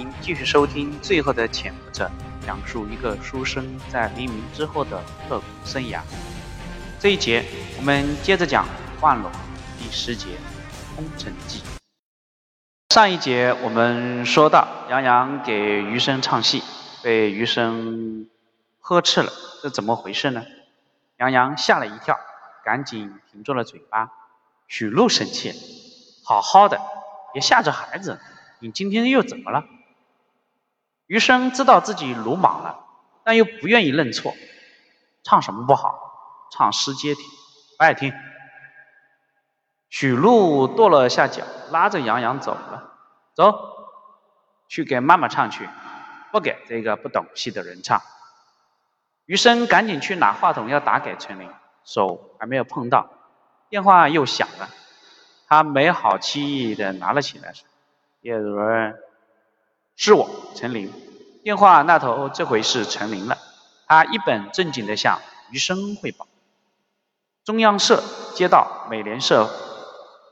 您继续收听《最后的潜伏者》，讲述一个书生在黎明之后的刻苦生涯。这一节我们接着讲《万龙》第十节《空城计》。上一节我们说到，杨洋给余生唱戏，被余生呵斥了，这怎么回事呢？杨洋吓了一跳，赶紧停住了嘴巴。许禄生气了，好好的，别吓着孩子。你今天又怎么了？余生知道自己鲁莽了，但又不愿意认错。唱什么不好？唱诗接体，不爱听。许禄跺了下脚，拉着杨洋走了。走，去给妈妈唱去，不给这个不懂戏的人唱。余生赶紧去拿话筒要打给陈琳，手还没有碰到，电话又响了。他没好气意的拿了起来。叶主任，是我陈琳。电话那头这回是陈琳了，他一本正经地向余生汇报。中央社接到美联社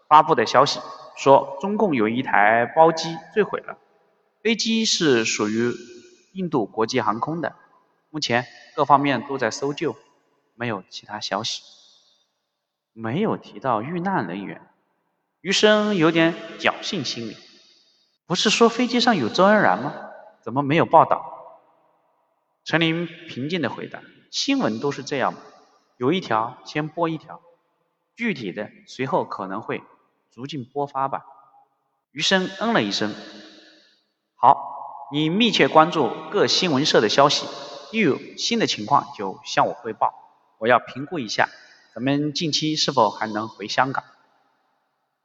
发布的消息，说中共有一台包机坠毁了，飞机是属于印度国际航空的，目前各方面都在搜救，没有其他消息。没有提到遇难人员，余生有点侥幸心理。不是说飞机上有周恩来吗？怎么没有报道？陈琳平静的回答：“新闻都是这样，有一条先播一条，具体的随后可能会逐渐播发吧。”余生嗯了一声：“好，你密切关注各新闻社的消息，一有新的情况就向我汇报，我要评估一下，咱们近期是否还能回香港。”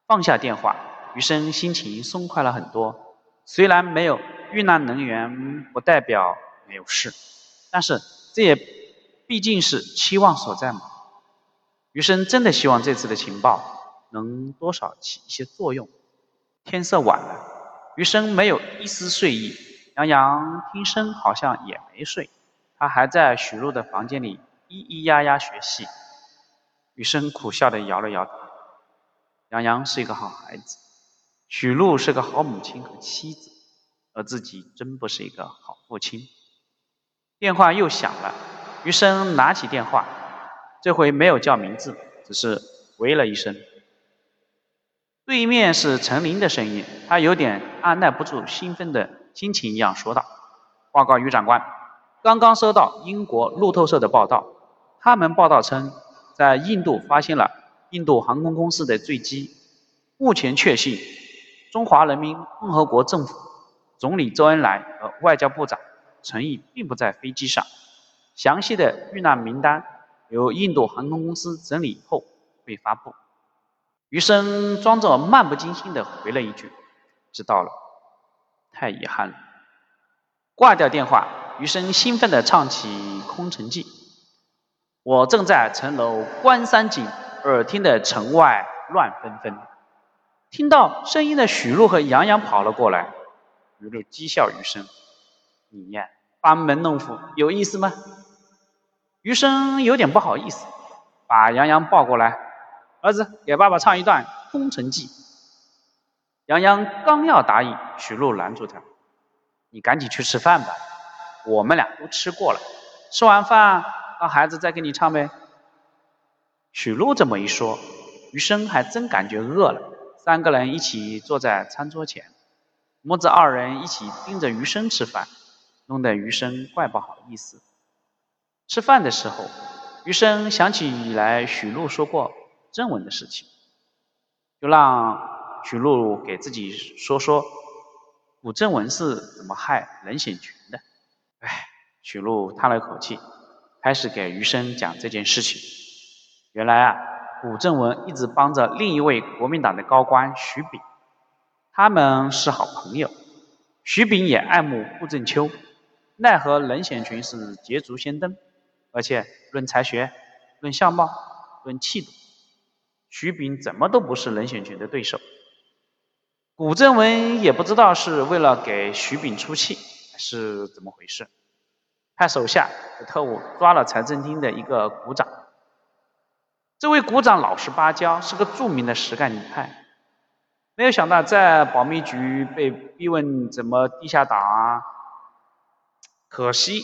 放下电话。余生心情松快了很多，虽然没有遇难人员，不代表没有事，但是这也毕竟是期望所在嘛。余生真的希望这次的情报能多少起一些作用。天色晚了，余生没有一丝睡意。杨洋听声好像也没睡，他还在许璐的房间里咿咿呀呀学戏。余生苦笑的摇了摇头。杨洋是一个好孩子。许禄是个好母亲和妻子，而自己真不是一个好父亲。电话又响了，余生拿起电话，这回没有叫名字，只是喂了一声。对面是陈琳的声音，他有点按耐不住兴奋的心情一样说道：“报告余长官，刚刚收到英国路透社的报道，他们报道称，在印度发现了印度航空公司的坠机，目前确信。”中华人民共和国政府总理周恩来和外交部长陈毅并不在飞机上。详细的遇难名单由印度航空公司整理后会发布。余生装作漫不经心地回了一句：“知道了。”太遗憾了。挂掉电话，余生兴奋地唱起《空城计》。我正在城楼观山景，耳听得城外乱纷纷。听到声音的许禄和杨洋跑了过来，许禄讥笑余生：“你呀，班门弄斧，有意思吗？”余生有点不好意思，把杨洋抱过来：“儿子，给爸爸唱一段《空城计》。”杨洋刚要答应，许禄拦住他：“你赶紧去吃饭吧，我们俩都吃过了，吃完饭让孩子再给你唱呗。”许禄这么一说，余生还真感觉饿了。三个人一起坐在餐桌前，母子二人一起盯着余生吃饭，弄得余生怪不好意思。吃饭的时候，余生想起来许禄说过正文的事情，就让许禄给自己说说古正文是怎么害任显群的。唉，许禄叹了口气，开始给余生讲这件事情。原来啊。古正文一直帮着另一位国民党的高官徐秉，他们是好朋友。徐秉也爱慕顾正秋，奈何冷显群是捷足先登，而且论才学、论相貌、论气度，徐秉怎么都不是冷显群的对手。古正文也不知道是为了给徐秉出气，还是怎么回事，派手下的特务抓了财政厅的一个股长。这位股长老实巴交，是个著名的实干女派。没有想到在保密局被逼问怎么地下党啊，可惜，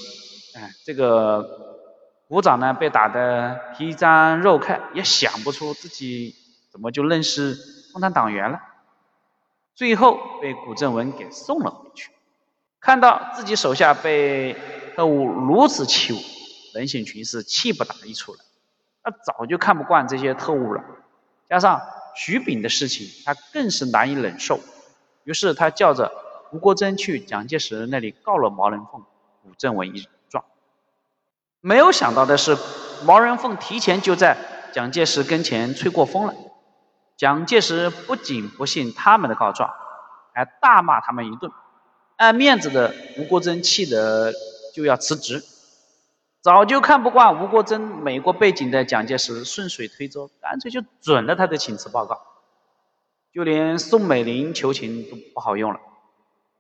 哎，这个股长呢被打得皮张肉开，也想不出自己怎么就认识共产党员了。最后被古正文给送了回去。看到自己手下被特务如此欺侮，任显群是气不打一处来。他早就看不惯这些特务了，加上徐炳的事情，他更是难以忍受。于是他叫着吴国桢去蒋介石那里告了毛人凤、古正文一状。没有想到的是，毛人凤提前就在蒋介石跟前吹过风了。蒋介石不仅不信他们的告状，还大骂他们一顿。爱面子的吴国桢气得就要辞职。早就看不惯吴国桢美国背景的蒋介石顺水推舟，干脆就准了他的请辞报告。就连宋美龄求情都不好用了。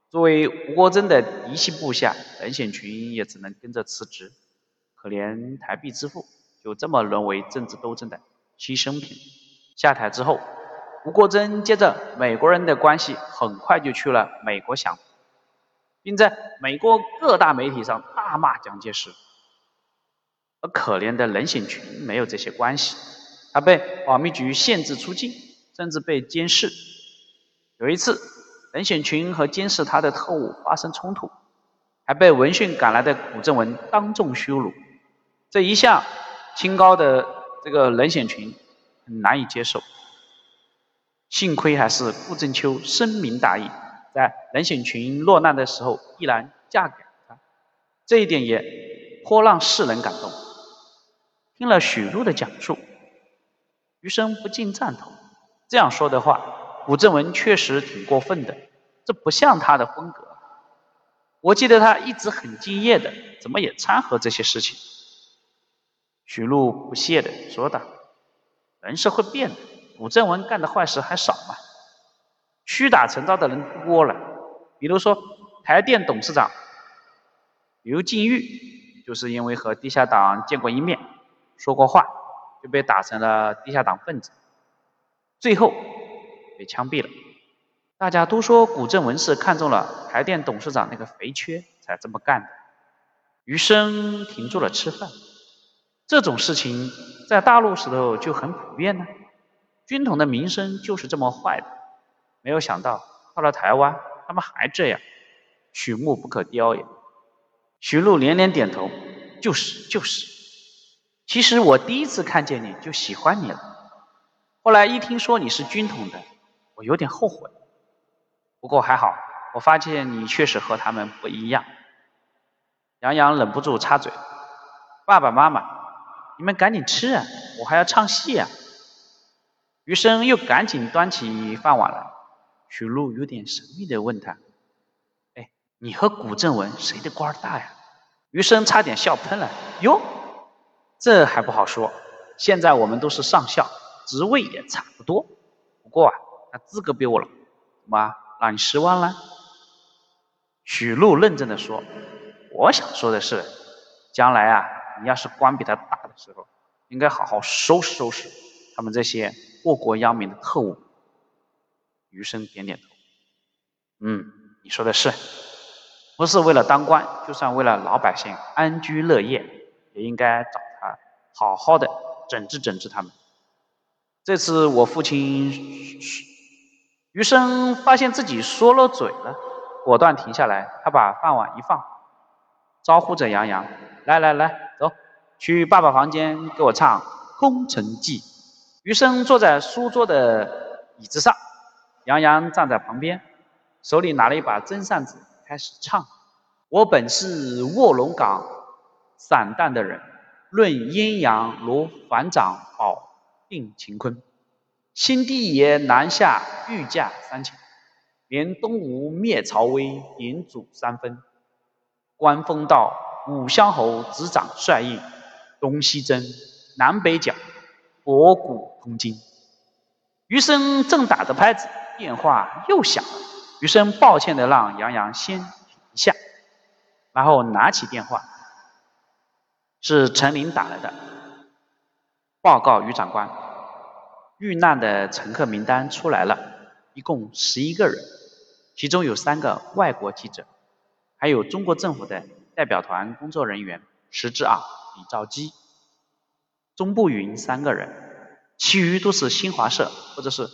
作为吴国桢的嫡系部下，任显群也只能跟着辞职。可怜台币之父就这么沦为政治斗争的牺牲品。下台之后，吴国桢接着美国人的关系很快就去了美国享福。并在美国各大媒体上大骂蒋介石，而可怜的任显群没有这些关系，他被保密局限制出境，甚至被监视。有一次，任显群和监视他的特务发生冲突，还被闻讯赶来的古正文当众羞辱。这一向清高的这个任显群很难以接受，幸亏还是顾正秋深明大义。在任显群落难的时候，毅然嫁给了他，这一点也颇让世人感动。听了许禄的讲述，余生不禁赞同。这样说的话，古正文确实挺过分的，这不像他的风格。我记得他一直很敬业的，怎么也掺和这些事情？许禄不屑的说道：“人是会变的，古正文干的坏事还少吗？”屈打成招的人多了，比如说台电董事长刘进玉，就是因为和地下党见过一面，说过话，就被打成了地下党分子，最后被枪毙了。大家都说古镇文是看中了台电董事长那个肥缺才这么干的。余生停住了吃饭，这种事情在大陆时候就很普遍呢。军统的名声就是这么坏的。没有想到到了台湾，他们还这样，朽木不可雕也。徐璐连连点头，就是就是。其实我第一次看见你就喜欢你了，后来一听说你是军统的，我有点后悔。不过还好，我发现你确实和他们不一样。杨洋忍不住插嘴：“爸爸妈妈，你们赶紧吃啊，我还要唱戏啊。”余生又赶紧端起饭碗来。许禄有点神秘的问他：“哎，你和古正文谁的官大呀？”余生差点笑喷了。哟，这还不好说。现在我们都是上校，职位也差不多。不过啊，他资格比我老，怎么让你失望了？许禄认真的说：“我想说的是，将来啊，你要是官比他大的时候，应该好好收拾收拾他们这些祸国殃民的特务。”余生点点头，嗯，你说的是，不是为了当官，就算为了老百姓安居乐业，也应该找好好的整治整治他们。这次我父亲，余生发现自己说了嘴了，果断停下来，他把饭碗一放，招呼着杨洋，来来来，走，去爸爸房间给我唱《空城计》。余生坐在书桌的椅子上。杨洋站在旁边，手里拿了一把真扇子，开始唱：“我本是卧龙岗散淡的人，论阴阳如反掌保定乾坤。新帝爷南下御驾三千，连东吴灭曹威，引主三分。官封道武乡侯，执掌帅印，东西征，南北剿，博古通今。”余生正打着拍子。电话又响了，余生抱歉的让杨洋先停下，然后拿起电话，是陈林打来的，报告余长官，遇难的乘客名单出来了，一共十一个人，其中有三个外国记者，还有中国政府的代表团工作人员石之昂、李兆基。中部云三个人，其余都是新华社或者是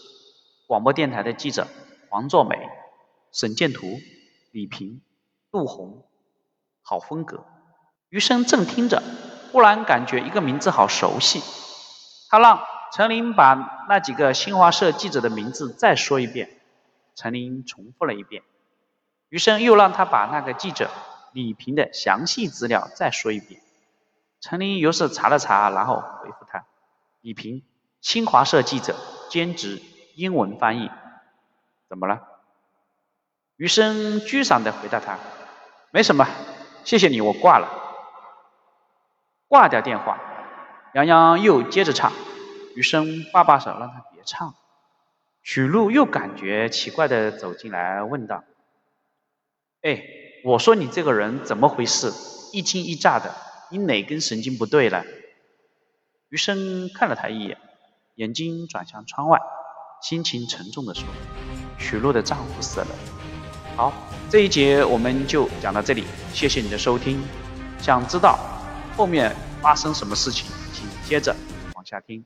广播电台的记者黄作美、沈建图、李平、杜红，好风格。余生正听着，忽然感觉一个名字好熟悉。他让陈林把那几个新华社记者的名字再说一遍，陈林重复了一遍。余生又让他把那个记者李平的详细资料再说一遍。陈林于是查了查，然后回复他：“李平，新华社记者，兼职英文翻译。”怎么了？余生沮丧地回答他：“没什么，谢谢你，我挂了。”挂掉电话，杨洋又接着唱。余生爸爸手让他别唱。许璐又感觉奇怪的走进来问道：“哎，我说你这个人怎么回事？一惊一乍的。”你哪根神经不对了？余生看了他一眼，眼睛转向窗外，心情沉重的说：“许璐的丈夫死了。”好，这一节我们就讲到这里，谢谢你的收听。想知道后面发生什么事情，请接着往下听。